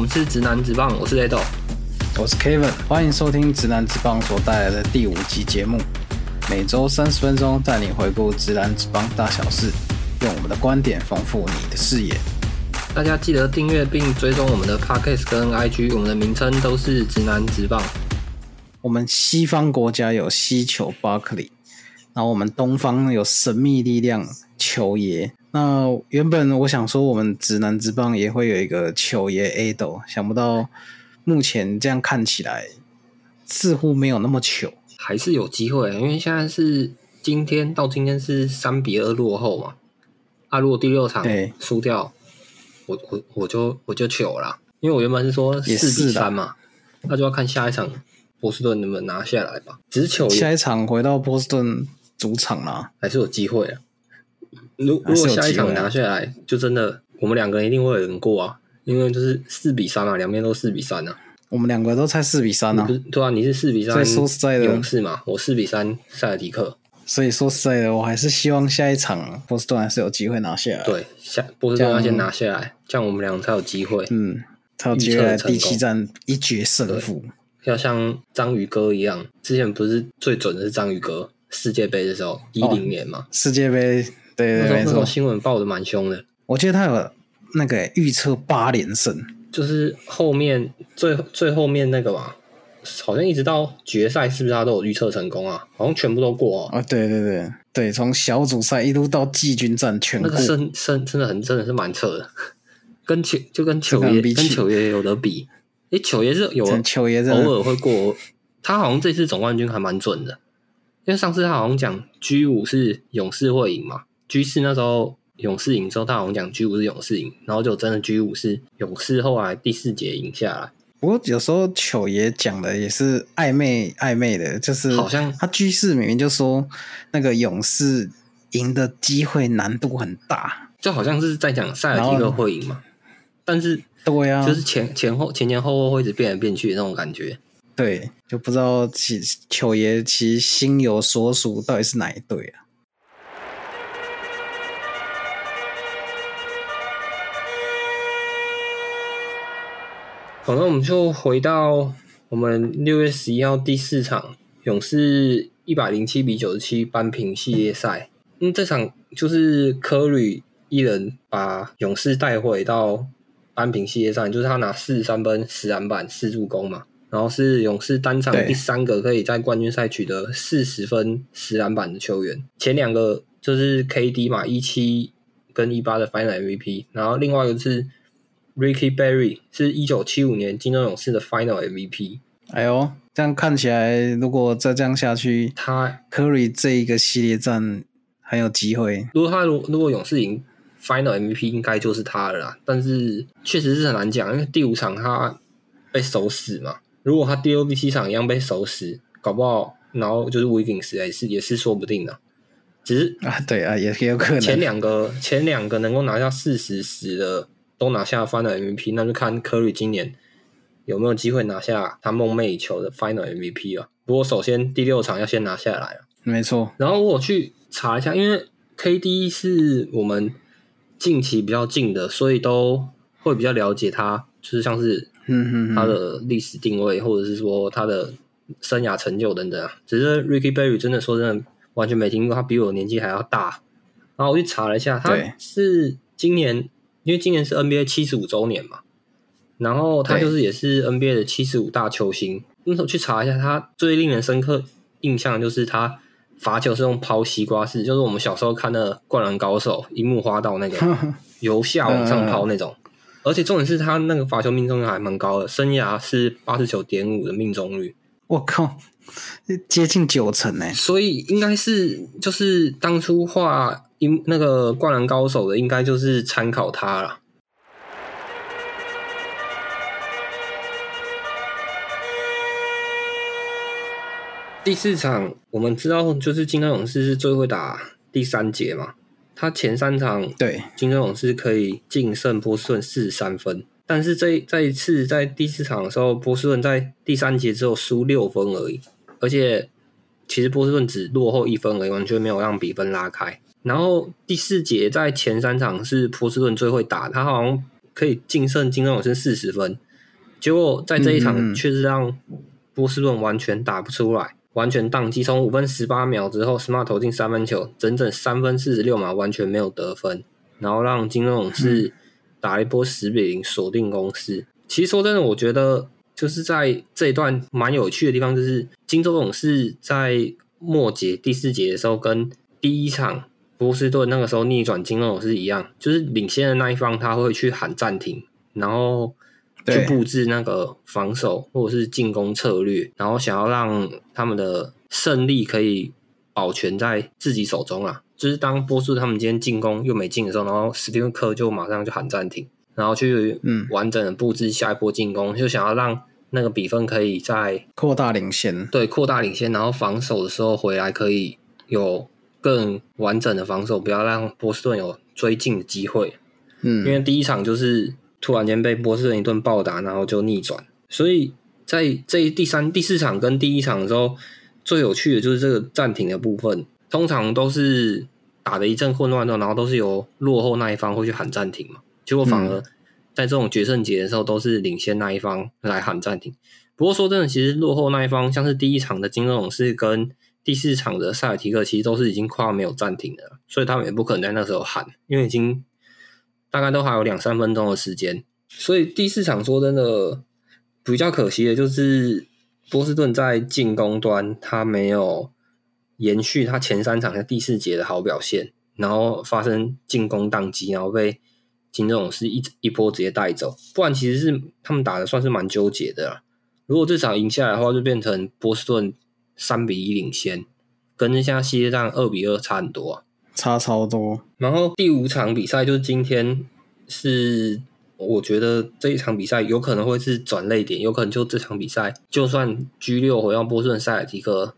们是直男直棒，我是雷豆。我是 Kevin，欢迎收听直男直棒所带来的第五集节目，每周三十分钟带你回顾直男直棒大小事，用我们的观点丰富你的视野。大家记得订阅并追踪我们的 Podcast 跟 IG，我们的名称都是直男直棒。我们西方国家有西球巴克利，然后我们东方有神秘力量球爷。那原本我想说，我们直男之棒也会有一个球爷 A 斗，想不到目前这样看起来似乎没有那么糗。还是有机会，因为现在是今天到今天是三比二落后嘛。啊，如果第六场对输掉，我我我就我就糗了，因为我原本是说也四比三嘛，那就要看下一场波士顿能不能拿下来吧。只是糗下一场回到波士顿主场啦，还是有机会啊。如如果下一场拿下来，就真的我们两个人一定会有人过啊，因为就是四比三嘛，两边都四比三啊。我们两个都猜四比三啊不，是对啊，你是四比三，所以说实在的勇士嘛，我四比三塞尔迪克。所以说实在的，我还是希望下一场波士顿还是有机会拿下来。，对，下波士顿要先拿下来，这样我们两个才有机会。嗯，才有机会第七战一决胜负。要像章鱼哥一样，之前不是最准的是章鱼哥世界杯的时候，一零年嘛，世界杯，对对，那时候没错，那时候新闻报的蛮凶的。我记得他有那个预测八连胜，就是后面最最后面那个嘛，好像一直到决赛，是不是他都有预测成功啊？好像全部都过哦。啊，对对对对，从小组赛一路到季军战全过那个，胜胜真的很真的是蛮扯的，跟球就跟球爷比跟球爷有的比。诶，球爷是有球爷偶尔会过，他好像这次总冠军还蛮准的，因为上次他好像讲 G 五是勇士会赢嘛，G 四那时候勇士赢之后，他好像讲 G 五是勇士赢，然后就真的 G 五是勇士后来第四节赢下来。不过有时候球爷讲的也是暧昧暧昧的，就是好像他居士明明就说那个勇士赢的机会难度很大，就好像是在讲塞尔提克会赢嘛，但是对啊，就是前前后前前后后会一直变来变去的那种感觉。对，就不知道其球爷其实心有所属，到底是哪一队啊？好，那我们就回到我们六月十一号第四场勇士一百零七比九十七扳平系列赛。嗯，这场就是科里一人把勇士带回到扳平系列赛，就是他拿四十三分、十篮板、四助攻嘛。然后是勇士单场第三个可以在冠军赛取得四十分、十篮板的球员。前两个就是 KD 嘛，一七跟一八的 Final MVP，然后另外一个是 Ricky Berry 是一九七五年金州勇士的 Final MVP，哎呦，这样看起来，如果再这样下去，他 Curry 这一个系列战很有机会。如果他如如果勇士赢 Final MVP 应该就是他了啦，但是确实是很难讲，因为第五场他被守死嘛，如果他第六、第七场一样被守死，搞不好然后就是 Wiggins 也是也是说不定的，只是啊，对啊，也也有可能。前两个前两个能够拿下四十十的都拿下 Final MVP，那就看 Curry 今年有没有机会拿下他梦寐以求的 Final MVP 了。不过首先第六场要先拿下来啊。没错，然后我去查一下，因为 KD 是我们近期比较近的，所以都会比较了解他，就是像是嗯哼他，的历史定位，或者是说他的生涯成就等等啊。只是 Ricky Berry 真的说真的完全没听过，他比我年纪还要大。然后我去查了一下，他是今年，因为今年是 NBA 七十五周年嘛，然后他就是也是 NBA 的七十五大球星。那时候去查一下，他最令人深刻印象就是他罚球是用抛西瓜式，就是我们小时候看的《灌篮高手》樱木花道那个 由下往上抛那种。而且重点是他那个罚球命中率还蛮高的，生涯是八十九点五的命中率，我靠，接近九成呢。所以应该是就是当初画樱那个灌篮高手的，应该就是参考他了。第四场我们知道，就是金州勇士是最会打第三节嘛，他前三场对，金州勇士可以净胜波士顿四十三分，但是这这一次在第四场的时候，波士顿在第三节只有输六分而已，而且其实波士顿只落后一分而已，完全没有让比分拉开。然后第四节在前三场是波士顿最会打，他好像可以净胜金州勇士四十分，结果在这一场嗯却是让波士顿完全打不出来，完全宕机。从五分十八秒之后，Smart 投进三分球，整整三分四十六秒完全没有得分，然后让金州勇士打了一波十比零锁定攻势。其实说真的，我觉得就是在这一段蛮有趣的地方，就是金州勇士在末节第四节的时候，跟第一场波士顿那个时候逆转金州勇士一样，就是领先的那一方他会去喊暂停，然后去布置那个防守或者是进攻策略，然后想要让他们的胜利可以保全在自己手中啊。就是当波士顿他们今天进攻又没进的时候，然后史蒂芬科就马上就喊暂停，然后去嗯完整的布置下一波进攻，就想要让那个比分可以在扩大领先。对扩大领先，然后防守的时候回来可以有更完整的防守，不要让波士顿有追进的机会。嗯，因为第一场就是突然间被波士顿一顿暴打，然后就逆转，所以在这第三、第四场跟第一场的时候，最有趣的就是这个暂停的部分，通常都是打的一阵混乱之后，然后都是由落后那一方会去喊暂停嘛，结果反而在这种决胜节的时候，都是领先那一方来喊暂停。不过说真的，其实落后那一方，像是第一场的金州勇士跟第四场的塞尔提克，其实都是已经快要没有暂停的了，所以他们也不可能在那时候喊，因为已经大概都还有两三分钟的时间。所以第四场说真的比较可惜的就是波士顿在进攻端他没有延续他前三场在第四节的好表现，然后发生进攻宕机，然后被金正勇是一一波直接带走。不然其实是他们打的算是蛮纠结的啦。如果这场赢下来的话，就变成波士顿三比一领先，跟现在系列战二比二差很多啊。差超多。然后第五场比赛就是今天，是我觉得这一场比赛有可能会是转泪点，有可能就这场比赛，就算 G 六回到波士顿塞尔提克，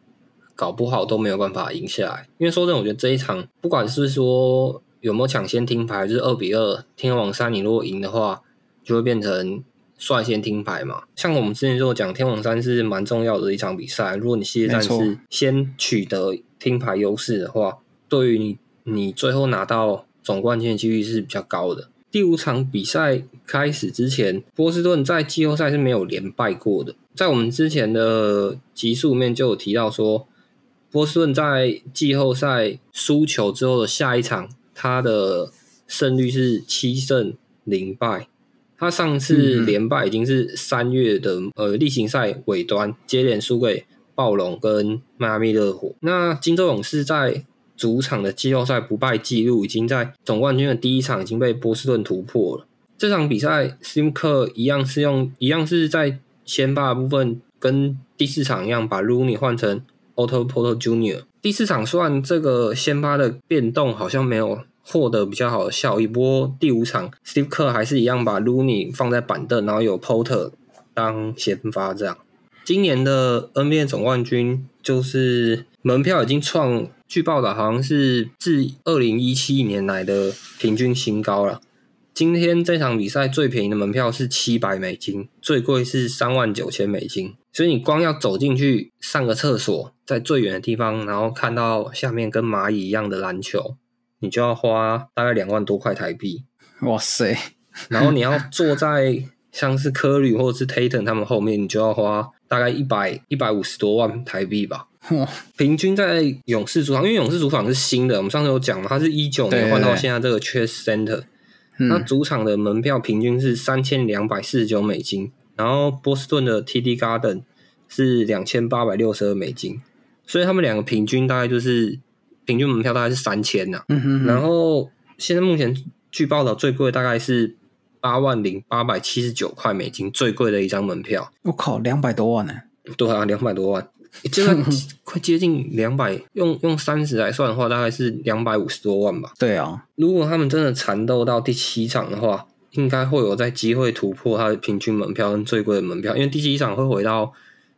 搞不好都没有办法赢下来。因为说真的，我觉得这一场不管是说有没有抢先听牌，就是二比二，天王山你如果赢的话，就会变成率先听牌嘛。像我们之前就有讲，天王山是蛮重要的一场比赛，如果你系列战是先取得听牌优势的话，对于你你最后拿到总冠军的几率是比较高的。第五场比赛开始之前，波士顿在季后赛是没有连败过的。在我们之前的集数里面就有提到说，波士顿在季后赛输球之后的下一场，他的胜率是七胜零败。他上次连败已经是三月的呃例行赛尾端，接连输给暴龙跟迈阿密热火。那金州勇士在主场的季后赛不败记录已经在总冠军的第一场已经被波士顿突破了。这场比赛 s i m 克一样是用一样是在先发的部分跟第四场一样，把 Rooney 换成 Otto Porter Jr. 第四场虽然这个先发的变动好像没有获得比较好的效益，不过第五场 Steve Kerr 还是一样把 Loney 放在板凳，然后有 Porter 当先发这样。今年的 NBA 总冠军就是门票已经创，据报道好像是自二零一七年来的平均新高了。今天这场比赛最便宜的门票是七百美金，最贵是三万九千美金。所以你光要走进去上个厕所，在最远的地方，然后看到下面跟蚂蚁一样的篮球，你就要花大概两万多块台币。哇塞，然后你要坐在像是科吕或者是 Tatum 他们后面，你就要花大概一百一百五十多万台币吧。平均在勇士主场，因为勇士主场是新的，我们上次有讲嘛，它是一九年换到现在这个 Chase Center，那嗯，主场的门票平均是三千两百四十九美金，然后波士顿的 TD Garden 是两千八百六十二美金，所以他们两个平均大概就是平均门票大概是三千呐。嗯哼哼，然后现在目前据报道最贵大概是八万零八百七十九块美金，最贵的一张门票。我靠，两百多万呢，对啊，两百多万，这个 快接近两百，用用三十来算的话，大概是两百五十多万吧。对啊，如果他们真的缠斗到第七场的话，应该会有在机会突破它的平均门票跟最贵的门票，因为第七场会回到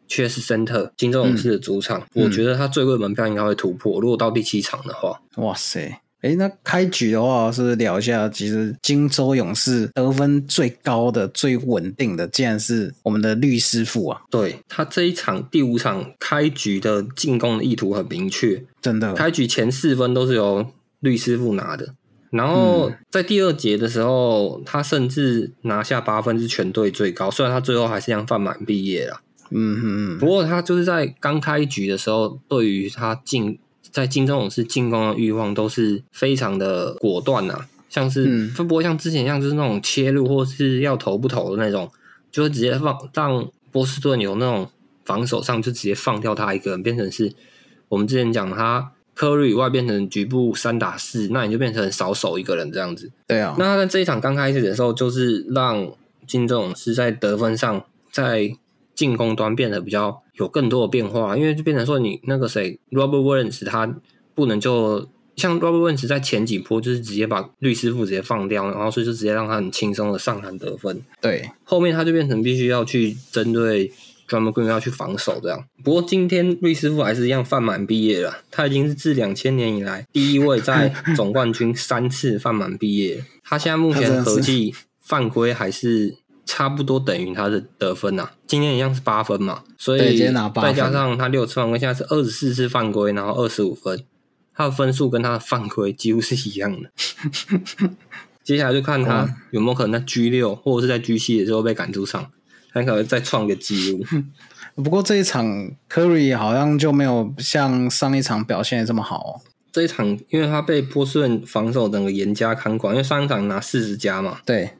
Chase Center 金州勇士的主场，嗯我觉得他最贵的门票应该会突破。如果到第七场的话，哇塞。诶，那开局的话，是聊一下？其实金州勇士得分最高的、最稳定的，竟然是我们的律师傅啊！对他这一场第五场开局的进攻的意图很明确，真的，开局前四分都是由律师傅拿的，然后在第二节的时候，他甚至拿下八分是全队最高，虽然他最后还是让范满毕业了。嗯嗯不过他就是在刚开局的时候，对于他进在金钟勇士进攻的欲望都是非常的果断呐、像是不会像之前一样，就是那种切入或是要投不投的那种，就会直接放让波士顿有那种防守上就直接放掉他一个人，变成是我们之前讲他科瑞以外变成局部三打四，那你就变成少守一个人这样子。对啊，那他在这一场刚开始的时候，就是让金正勇是在得分上，在进攻端变得比较有更多的变化，因为就变成说你那个谁 Robert Williams 他不能就像 Robert Williams 在前几波就是直接把律师傅直接放掉，然后所以就直接让他很轻松的上篮得分。对，后面他就变成必须要去针对 Drum Green 要去防守这样。不过今天律师傅还是一样犯满毕业了，他已经是自两千年以来第一位在总冠军三次犯满毕业。他现在目前合计犯规还是差不多等于他的得分呐、今天一样是八分嘛，所以再加上他六次犯规，现在是二十四次犯规，然后二十五分，他的分数跟他的犯规几乎是一样的。接下来就看他有没有可能在 G 六或者是在 G 七的时候被赶出场，他可能再创个纪录。不过这一场 Curry 好像就没有像上一场表现的这么好、哦。这一场，因为他被波士顿防守整个严加看管，因为上一场拿四十加嘛，对，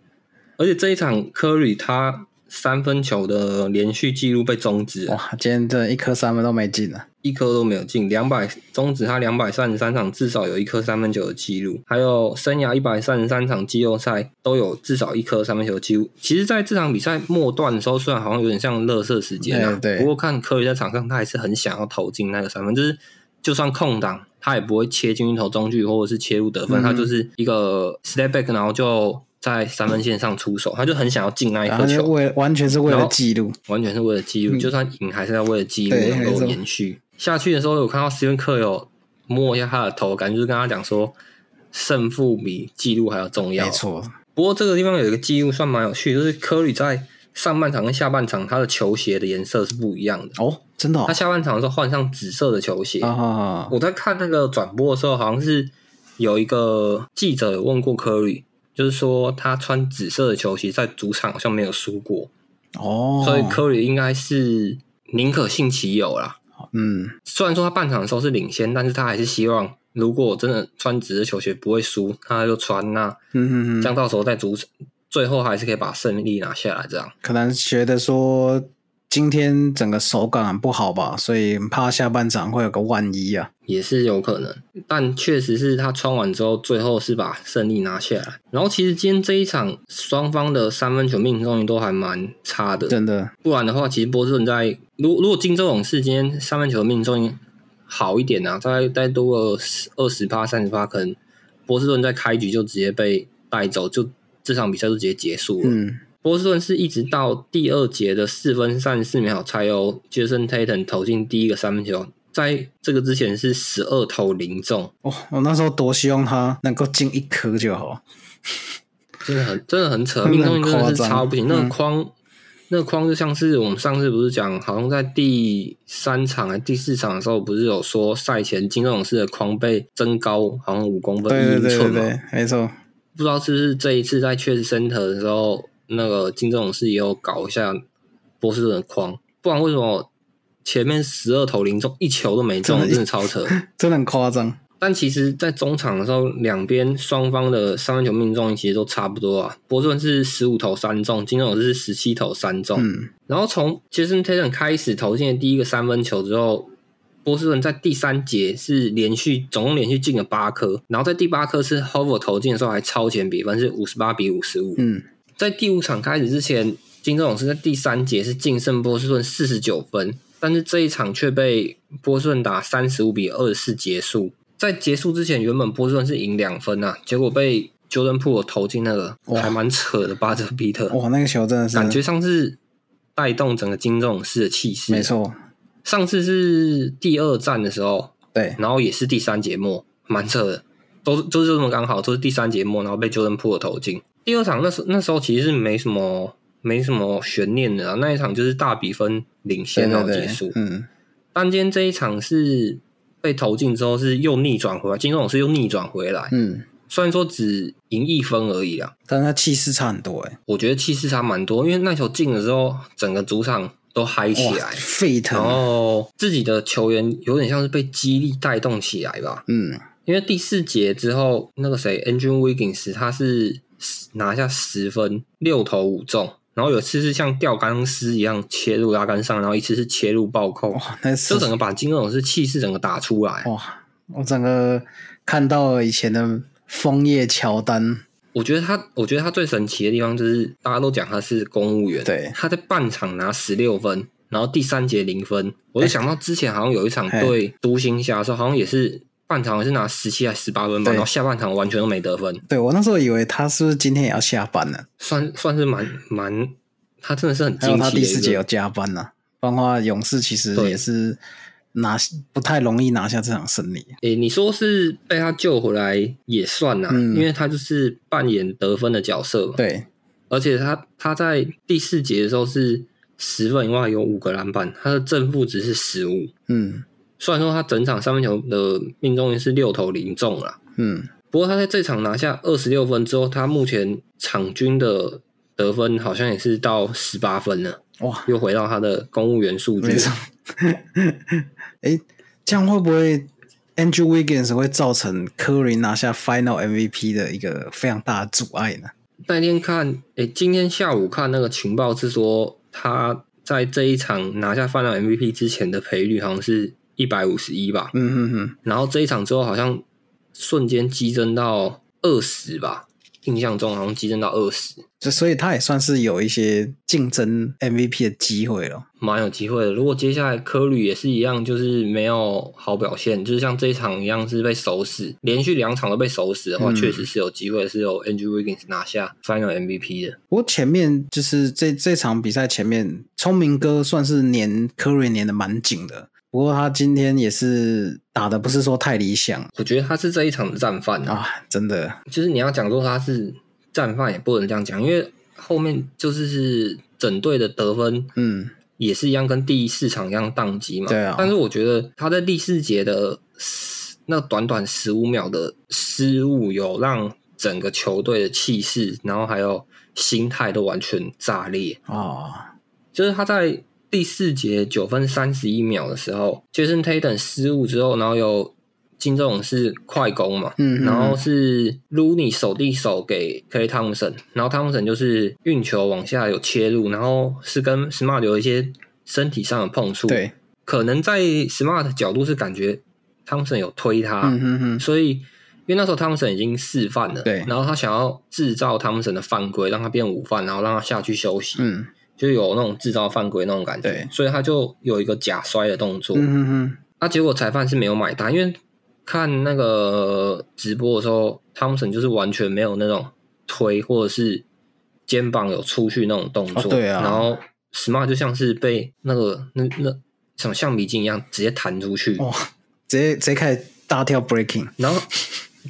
而且这一场科里他三分球的连续记录被终止了，哇，今天这一颗三分都没进啊。一颗都没有进，两百终止他两百三十三场至少有一颗三分球的记录，还有生涯一百三十三场季后赛都有至少一颗三分球的记录。其实，在这场比赛末段的时候，虽然好像有点像热射时间啊，对对不过看科里在场上，他还是很想要投进那个三分，就是就算空档，他也不会切进去投中距或者是切入得分，嗯他就是一个 step back，然后就在三分线上出手，他就很想要进那一颗球。为完全是为了记录，完全是为了记录，嗯就算赢还是要为了记录能够延续下去的时候，有看到斯文克有摸一下他的头，感觉就是跟他讲说，胜负比记录还要重要。没。错，不过这个地方有一个记录算蛮有趣，就是科里在上半场跟下半场他的球鞋的颜色是不一样的。哦，真的哦他，下半场的时候换上紫色的球鞋，啊，我在看那个转播的时候，好像是有一个记者有问过科里，就是说他穿紫色的球鞋在主场好像没有输过。哦，所以科里应该是宁可信其有啦。嗯，虽然说他半场的时候是领先，但是他还是希望，如果真的穿紫色球鞋不会输，他就穿那，嗯嗯嗯，这样到时候在主场最后还是可以把胜利拿下来。这样可能觉得说今天整个手感很不好吧，所以怕下半场会有个万一啊。也是有可能，但确实是他穿完之后，最后是把胜利拿下来。然后其实今天这一场双方的三分球命中率都还蛮差的，真的，不然的话，其实波士顿在如如果金州勇士今天三分球命中率好一点啊，大概再多个二十趴、三十趴，可能波士顿在开局就直接被带走，就这场比赛就直接结束了。嗯，波士顿是一直到第二节的四分三十四秒才由杰森 Tatum 投进第一个三分球，在这个之前是十二投零中，哦，我那时候多希望他能够进一颗就好。真的很真的很扯，命中率真的超不行。那个嗯框，那个框就像是我们上次不是讲，好像在第三场还第四场的时候，不是有说赛前金州勇士的框被增高好像五公分一英寸嘛？对对对，没错。不知道是不是这一次在确实 center 的时候，那个金正勇是也有搞一下波士顿的框，不然为什么前面十二投零中一球都没中，真的超扯。真的很夸张。但其实，在中场的时候，两边双方的三分球命中率其实都差不多啊。波士顿是十五投三中，金正勇士是十七投三中。嗯，然后从杰森 Tatum 开始投进的第一个三分球之后，波士顿在第三节是连续总共连续进了八颗，然后在第八颗是 Hover 投进的时候还超前比分是五十八比五十五。嗯，在第五场开始之前，金州勇士在第三节是净胜波士顿四十九分，但是这一场却被波士顿打三十五比二十四结束。在结束之前，原本波士顿是赢两分啊，结果被 Jordan p o o 投进那个哇还蛮扯的巴特比特，哇，那个球真的是感觉上次带动整个金州勇士的气势。没，错。上次是第二战的时候，对，然后也是第三节末，蛮扯的，都都是这么刚好，都是第三节末，然后被 Jordan p o o 投进。第二场那时那时候其实是没什么没什么悬念的啊，那一场就是大比分领先然后结束。，嗯，但今天这一场是被投进之后是又逆转回来，金州勇士又逆转回来，嗯，虽然说只赢一分而已啊，但他气势差很多哎、我觉得气势差蛮多，因为那球进了之后，整个主场都嗨起，来，沸腾然，后自己的球员有点像是被激励带动起来吧。嗯，因为第四节之后，那个谁，Andrew Wiggins 他是拿下十分，六投五中，然后有次是像吊钢丝一样切入拉杆上，然后一次是切入暴扣，哇，那是就整个把金勇士气势整个打出来。哇，我整个看到了以前的枫叶乔丹，我觉得他，我觉得他最神奇的地方就是大家都讲他是公务员，对。他在半场拿十六分，然后第三节零分，我就想到之前好像有一场嘿。对独行侠的时候，好像也是半场也是拿十七还十八分吧，对然后下半场完全都没得分，对我那时候以为他是不是今天也要下班了，算算是蛮蛮，他真的是很惊奇的一个。第四节有加班呢、不然的话勇士其实也是拿不太容易拿下这场胜利。诶、你说是被他救回来也算呐、嗯因为他就是扮演得分的角色嘛。对，而且他他在第四节的时候是十分以外有五个篮板，他的正负值是十五。嗯虽然说他整场三分球的命中率是六投零中了，嗯，不过他在这场拿下二十六分之后，他目前场均的得分好像也是到十八分了，哇，又回到他的公务员数据没。错。哎，这样会不会 Andrew Wiggins 会造成科林拿下 Final MVP 的一个非常大的阻碍呢？那天看，诶、今天下午看那个情报是说，他在这一场拿下 Final MVP 之前的赔率好像是一百五十一吧，嗯嗯嗯，然后这一场之后好像瞬间激增到二十吧，印象中好像激增到二十，就所以他也算是有一些竞争 MVP 的机会了。蛮有机会的。如果接下来科吕也是一样，就是没有好表现，就是像这一场一样是被守死，连续两场都被守死的话，嗯确实是有机会是有 Andrew Wiggins 拿下 Final MVP 的。不过前面就是这这场比赛前面，聪明哥算是黏科瑞黏的蛮紧的。不过他今天也是打的不是说太理想。我觉得他是这一场的战犯啊，啊，真的，就是你要讲说他是战犯也不能这样讲，因为后面就是是整队的得分嗯，也是一样，跟第四场一样宕机嘛。对啊。但是我觉得他在第四节的十那短短十五秒的失误，有让整个球队的气势，然后还有心态都完全炸裂。啊，就是他在第四节九分三十一秒的时候，Jason Tatum 失误之后，然后有金这种是快攻嘛，嗯嗯然后是 Looney 手递手给 Clay Thompson，然后 Thompson 就是运球往下有切入，然后是跟 Smart 有一些身体上的碰触，，对，可能在 Smart 的角度是感觉 Thompson 有推他，嗯哼哼，所以因为那时候汤姆森已经四犯了，对然后他想要制造汤姆森的犯规，让他变五犯，然后让他下去休息，嗯就有那种制造犯规那种感觉，所以他就有一个假摔的动作，嗯嗯嗯，那、结果裁判是没有买单，因为看那个直播的时候，汤姆森就是完全没有那种推或者是肩膀有出去那种动作，哦对啊然后 Smart 就像是被那个那那像橡皮筋一样直接弹出去，哇，直接直接开始大跳 breaking，然后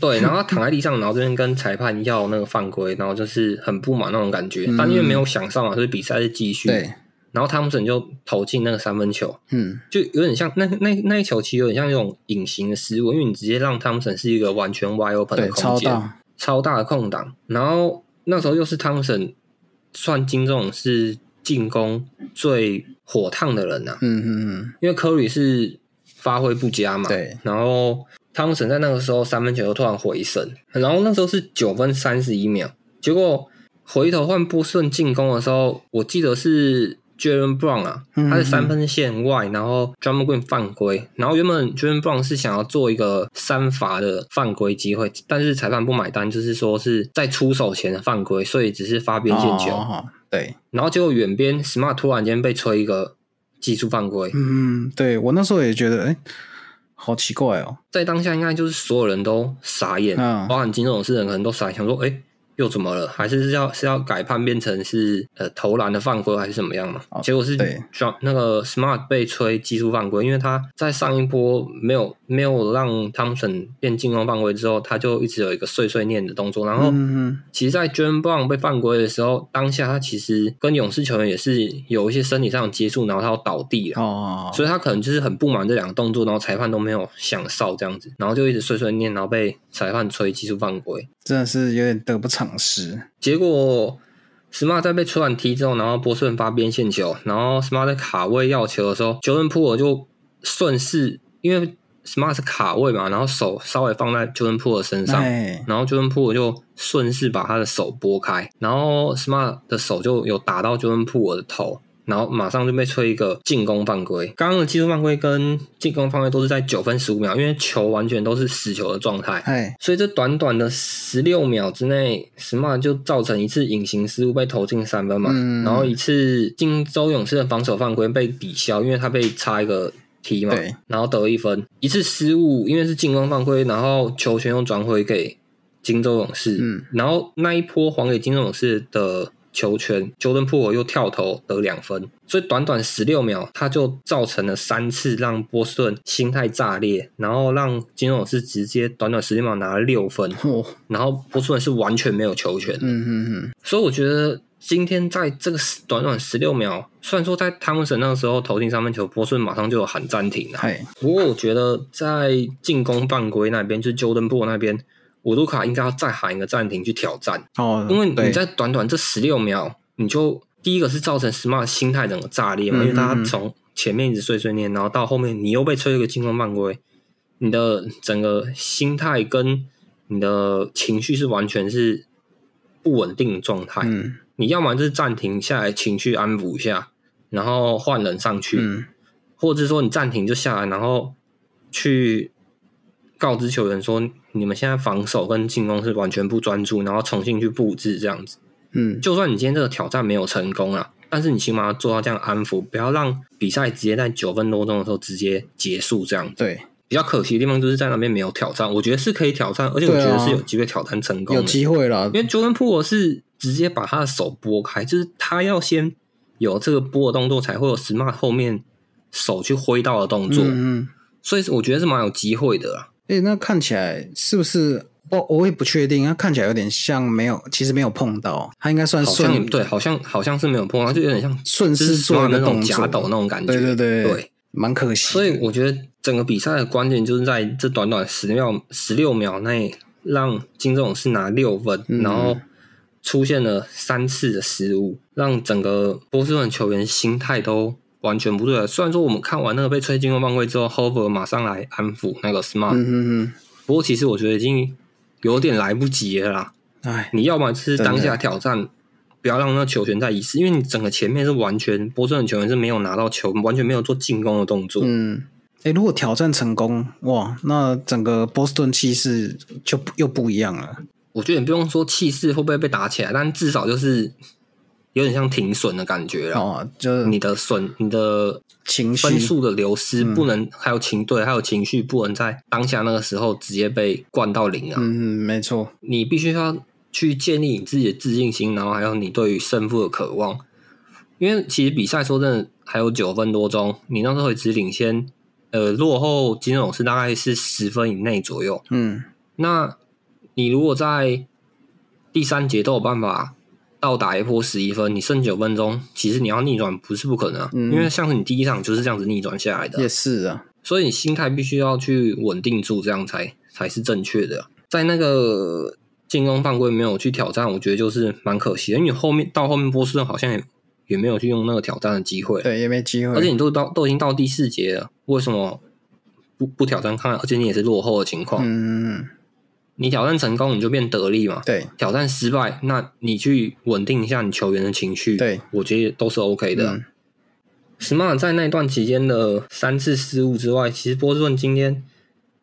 对，然后他躺在地上，然后这边跟裁判要那个犯规，然后就是很不满那种感觉，嗯。但因为没有想上嘛，所以比赛是继续。对，然后汤姆森就投进那个三分球，嗯。就有点像那那那一球，其实有点像那种隐形的失误，因为你直接让汤姆森是一个完全 wide open 的，空间，超大，超大的空档。然后那时候又是汤姆森算金这种是进攻最火烫的人呐、啊，嗯嗯嗯，因为科里是发挥不佳嘛，对，然后汤姆森在那个时候三分球又突然回升，然后那时候是九分三十一秒，结果回头换波士顿进攻的时候，我记得是 Jalen Brown 啊，嗯他是三分线外，然后 d r u m m Green 犯规，然后原本 Jalen Brown 是想要做一个三罚的犯规机会，但是裁判不买单，就是说是在出手前的犯规，所以只是发边线球，哦哦对，然后结果远边 Smart 突然间被吹一个技术犯规，嗯，对我那时候也觉得，哎，好奇怪哦，在当下应该就是所有人都傻眼，嗯。包含金这种人可能都傻眼，想说，哎、又怎么了？还是是要是要改判变成是呃投篮的犯规，还是怎么样嘛？哦结果是对 Drum- 那个 Smart 被吹技术犯规，因为他在上一波没有没有让 Thompson 变进攻犯规之后，他就一直有一个碎碎念的动作，然后。嗯其实，在 j a m Brown 被犯规的时候，当下他其实跟勇士球员也是有一些身体上的接触，然后他要倒地了哼，。哦，所以他可能就是很不满这两个动作，然后裁判都没有想哨这样子，然后就一直碎碎念，然后被裁判吹技术犯规，真的是有点得不偿失。结果 Smart 在被吹完踢之后，然后波顺发边线球，然后 Smart 在卡位要球的时候，Jordan p o o 就顺势，因为 Smart 是卡位嘛，然后手稍微放在 Jordan p o o 身上，哎，然后 Jordan p o o 就顺势把他的手拨开，然后 Smart 的手就有打到 Jordan p o o 的头。然后马上就被吹一个进攻犯规。刚刚的技术犯规跟进攻犯规都是在九分十五秒，因为球完全都是死球的状态。哎，所以这短短的十六秒之内，Smart 就造成一次隐形失误被投进三分嘛。嗯然后一次金州勇士的防守犯规被抵消，因为他被插一个踢嘛对，然后得一分。一次失误，因为是进攻犯规，然后球权又转回给金州勇士。嗯，然后那一波还给金州勇士的球权，Jordan p o o 又跳投得两分，所以短短十六秒，他就造成了三次让波士顿心态炸裂，然后让金州勇士直接短短十六秒拿了六分，哦，然后波士顿是完全没有球权。嗯嗯嗯，所以我觉得今天在这个短短十六秒，虽然说在汤姆森那个时候投进三分球，波士顿马上就有喊暂停了。嗨，不过我觉得在进攻犯规那边，就是 Jordan p o o 那边，伍杜卡应该要再喊一个暂停去挑战。哦，因为你在短短这十六秒，你就第一个是造成 Smart 心态整个炸裂嘛，嗯因为他嗯嗯从前面一直碎碎念，然后到后面你又被吹一个进攻犯规，你的整个心态跟你的情绪是完全是不稳定的状态。嗯你要么就是暂停下来，情绪安抚一下，然后换人上去，嗯或者是说你暂停就下来，然后去告知球员说你们现在防守跟进攻是完全不专注，然后重新去布置这样子。嗯，就算你今天这个挑战没有成功啊，但是你起码要做到这样安抚，不要让比赛直接在九分多钟的时候直接结束这样子。对，比较可惜的地方就是在那边没有挑战，我觉得是可以挑战，而且我觉得是有机会挑战成功有。机会啦因，为 Jordan p o o 是直接把他的手拨开，就是他要先有这个拨的动作，才会有 Smart 后面手去挥到的动作，嗯嗯，所以我觉得是蛮有机会的啦。诶，那看起来是不是？我我也不确定，它看起来有点像没有，其实没有碰到，它应该算顺对，好像好像是没有碰到，就有点像顺势做 Smart 一个那种假抖那种感觉。对对对对，蛮可惜。所以我觉得整个比赛的关键就是在这短短十秒十六秒内，让金正勇是拿六分，嗯然后出现了三次的失误，让整个波士顿球员心态都完全不对了。虽然说我们看完那个被吹进攻犯规之后 h o v e r 马上来安抚那个 Smart，、嗯嗯嗯，不过其实我觉得已经有点来不及了啦。哎，你要么就是当下挑战，不要让那球权再遗失，因为你整个前面是完全波士顿球员是没有拿到球，完全没有做进攻的动作。嗯，哎，如果挑战成功，哇，那整个波士顿气势就又不一样了。我觉得也不用说气势会不会被打起来，但至少就是有点像停损的感觉了。哦，就是你的损，你的情绪分数的流失嗯不能，还有情对，还有情绪不能在当下那个时候直接被灌到零啊！嗯，没错，你必须要去建立你自己的自信心，然后还有你对于胜负的渴望。因为其实比赛说真的还有九分多钟，你那时候也只领先，呃，落后金勇士大概是十分以内左右。嗯那你如果在第三节都有办法到打一波十一分，你剩九分钟，其实你要逆转不是不可能啊，嗯。因为像是你第一场就是这样子逆转下来的啊、也是啊，所以你心态必须要去稳定住，这样才才是正确的啊。在那个进攻犯规没有去挑战，我觉得就是蛮可惜的，因为你后面到后面波士顿好像也也没有去用那个挑战的机会，对，也没机会，而且你都到都已经到第四节了，为什么不不挑战看看？而且你也是落后的情况，嗯，你挑战成功你就变得力嘛，对，挑战失败，那你去稳定一下你球员的情绪，对，我觉得都是 OK 的啊。嗯。Smart 在那段期间的三次失误之外，其实波士顿今天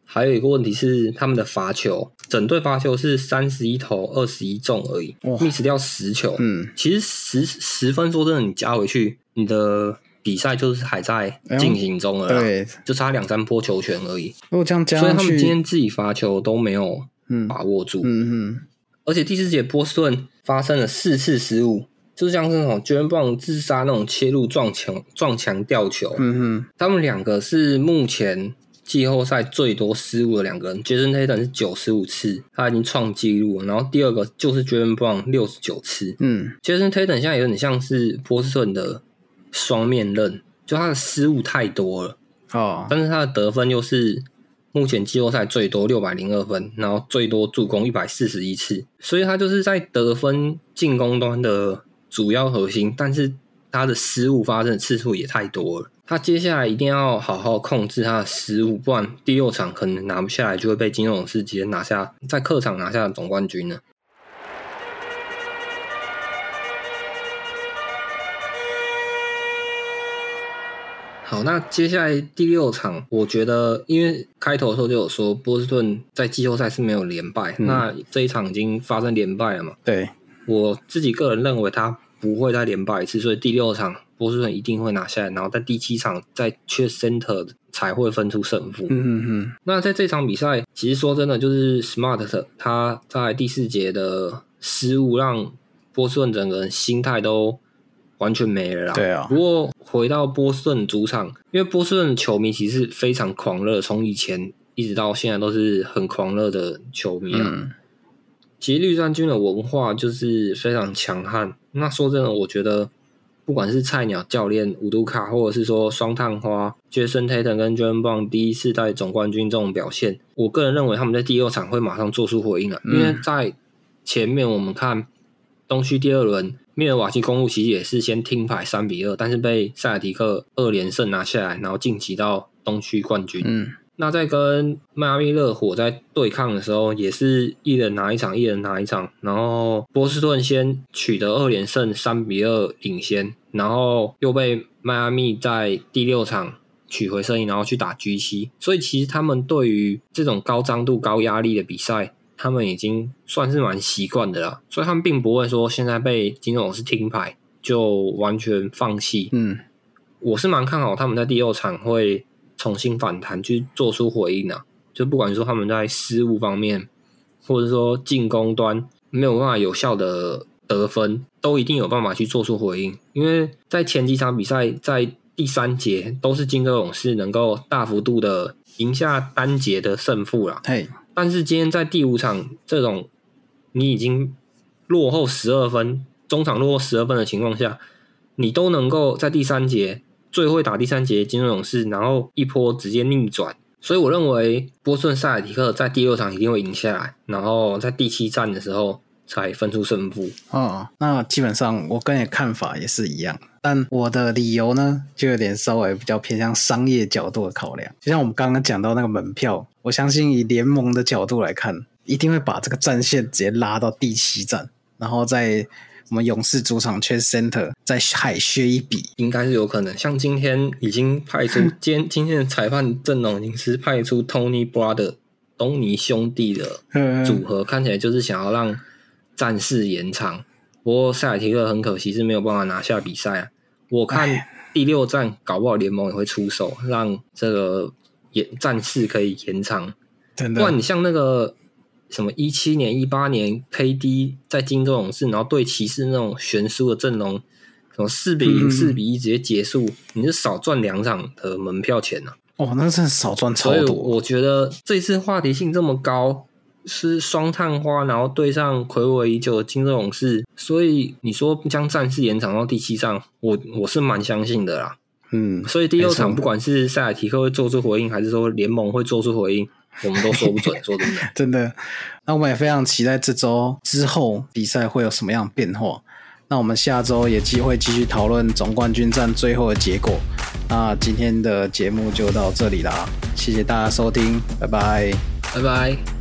还有一个问题是他们的罚球，整队罚球是三十一投二十一中而已哇，miss 掉十球。嗯，其实十十分说真的，你加回去，你的比赛就是还在进行中了啦，对，就差两三波球权而已。如果这样加所以，他们今天自己罚球都没有嗯。把握住。嗯嗯，而且第四节波士顿发生了四次失误，就是像是那种 j a r e Brown 自杀那种切入撞墙撞墙吊球，嗯哼，他们两个是目前季后赛最多失误的两个人，Jason Tatum 是九十五次，他已经创纪录了。然后第二个就是 j a r e Brown 六十九次嗯，，Jason Tatum 现在有点像是波士顿的双面刃，就他的失误太多了，哦，但是他的得分又是目前季后赛最多六百零二分，然后最多助攻一百四十一次，所以他就是在得分进攻端的主要核心，但是他的失误发生的次数也太多了。他接下来一定要好好控制他的失误，不然第六场可能拿不下来，就会被金融士直接拿下，在客场拿下总冠军了。好，那接下来第六场，我觉得因为开头的时候就有说波士顿在季后赛是没有连败，那这一场已经发生连败了嘛？对，我自己个人认为他不会再连败一次，所以第六场波士顿一定会拿下来，然后在第七场再缺 center 才会分出胜负。嗯嗯嗯，那在这场比赛，其实说真的，就是 Smart 他在第四节的失误，让波士顿整个人心态都完全没了啦。对啊不过回到波士顿主场，因为波士顿球迷其实非常狂热，从以前一直到现在都是很狂热的球迷啊。嗯其实绿衫军的文化就是非常强悍。那说真的，我觉得不管是菜鸟教练伍杜卡，或者是说双探花 Jason Tatum 跟 j o h n Brown 第一次带总冠军这种表现，我个人认为他们在第六场会马上做出回应了。因为在前面我们看东区第二轮，密尔瓦基公路其实也是先听牌三比二，但是被塞尔提克二连胜拿下来，然后晋级到东区冠军。嗯那在跟迈阿密热火在对抗的时候，也是一人拿一场，一人拿一场。然后波士顿先取得二连胜，三比二领先，然后又被迈阿密在第六场取回胜利，然后去打 G 七。所以其实他们对于这种高张度、高压力的比赛，他们已经算是蛮习惯的啦。所以他们并不会说现在被金总是听牌就完全放弃。嗯我是蛮看好他们在第六场会重新反弹，去做出回应啊。就不管说他们在失误方面，或者说进攻端没有办法有效的得分，都一定有办法去做出回应。因为在前几场比赛，在第三节都是金州勇士能够大幅度的赢下单节的胜负啦。嘿，但是今天在第五场这种你已经落后十二分，中场落后十二分的情况下，你都能够在第三节最会打第三节金州勇士，然后一波直接逆转。所以我认为波顺塞尔提克在第六场一定会赢下来，然后在第七战的时候才分出胜负。哦，那基本上我跟你的看法也是一样，但我的理由呢，就有点稍微比较偏向商业角度的考量。就像我们刚刚讲到那个门票，我相信以联盟的角度来看，一定会把这个战线直接拉到第七站，然后在我们勇士主场缺 center 再海削一笔。应该是有可能。像今天已经派出，今天今天的裁判阵容已经是派出 Tony Brother 东尼兄弟的嗯组合，看起来就是想要让战事延长。不过塞尔提克很可惜是没有办法拿下比赛啊。我看第六战搞不好联盟也会出手，让这个延战事可以延长。真不然你，像那个什么一七年、一八年 KD 在金州勇士，然后对骑士那种悬殊的阵容，什么四比零、嗯四比一直接结束，你就少赚两场的门票钱啊。哦，那真的少赚超所以多。我觉得这次话题性这么高，是双探花，然后对上魁违已久的金州勇士，所以你说将战事延长到第七仗，我我是蛮相信的啦。嗯，所以第六场不管是塞尔提克会做出回应，还是说联盟会做出回应，我们都说不准。说真的。真的。那我们也非常期待这周之后比赛会有什么样的变化。那我们下周也机会继续讨论总冠军战最后的结果。那今天的节目就到这里啦，谢谢大家收听，拜拜。拜拜。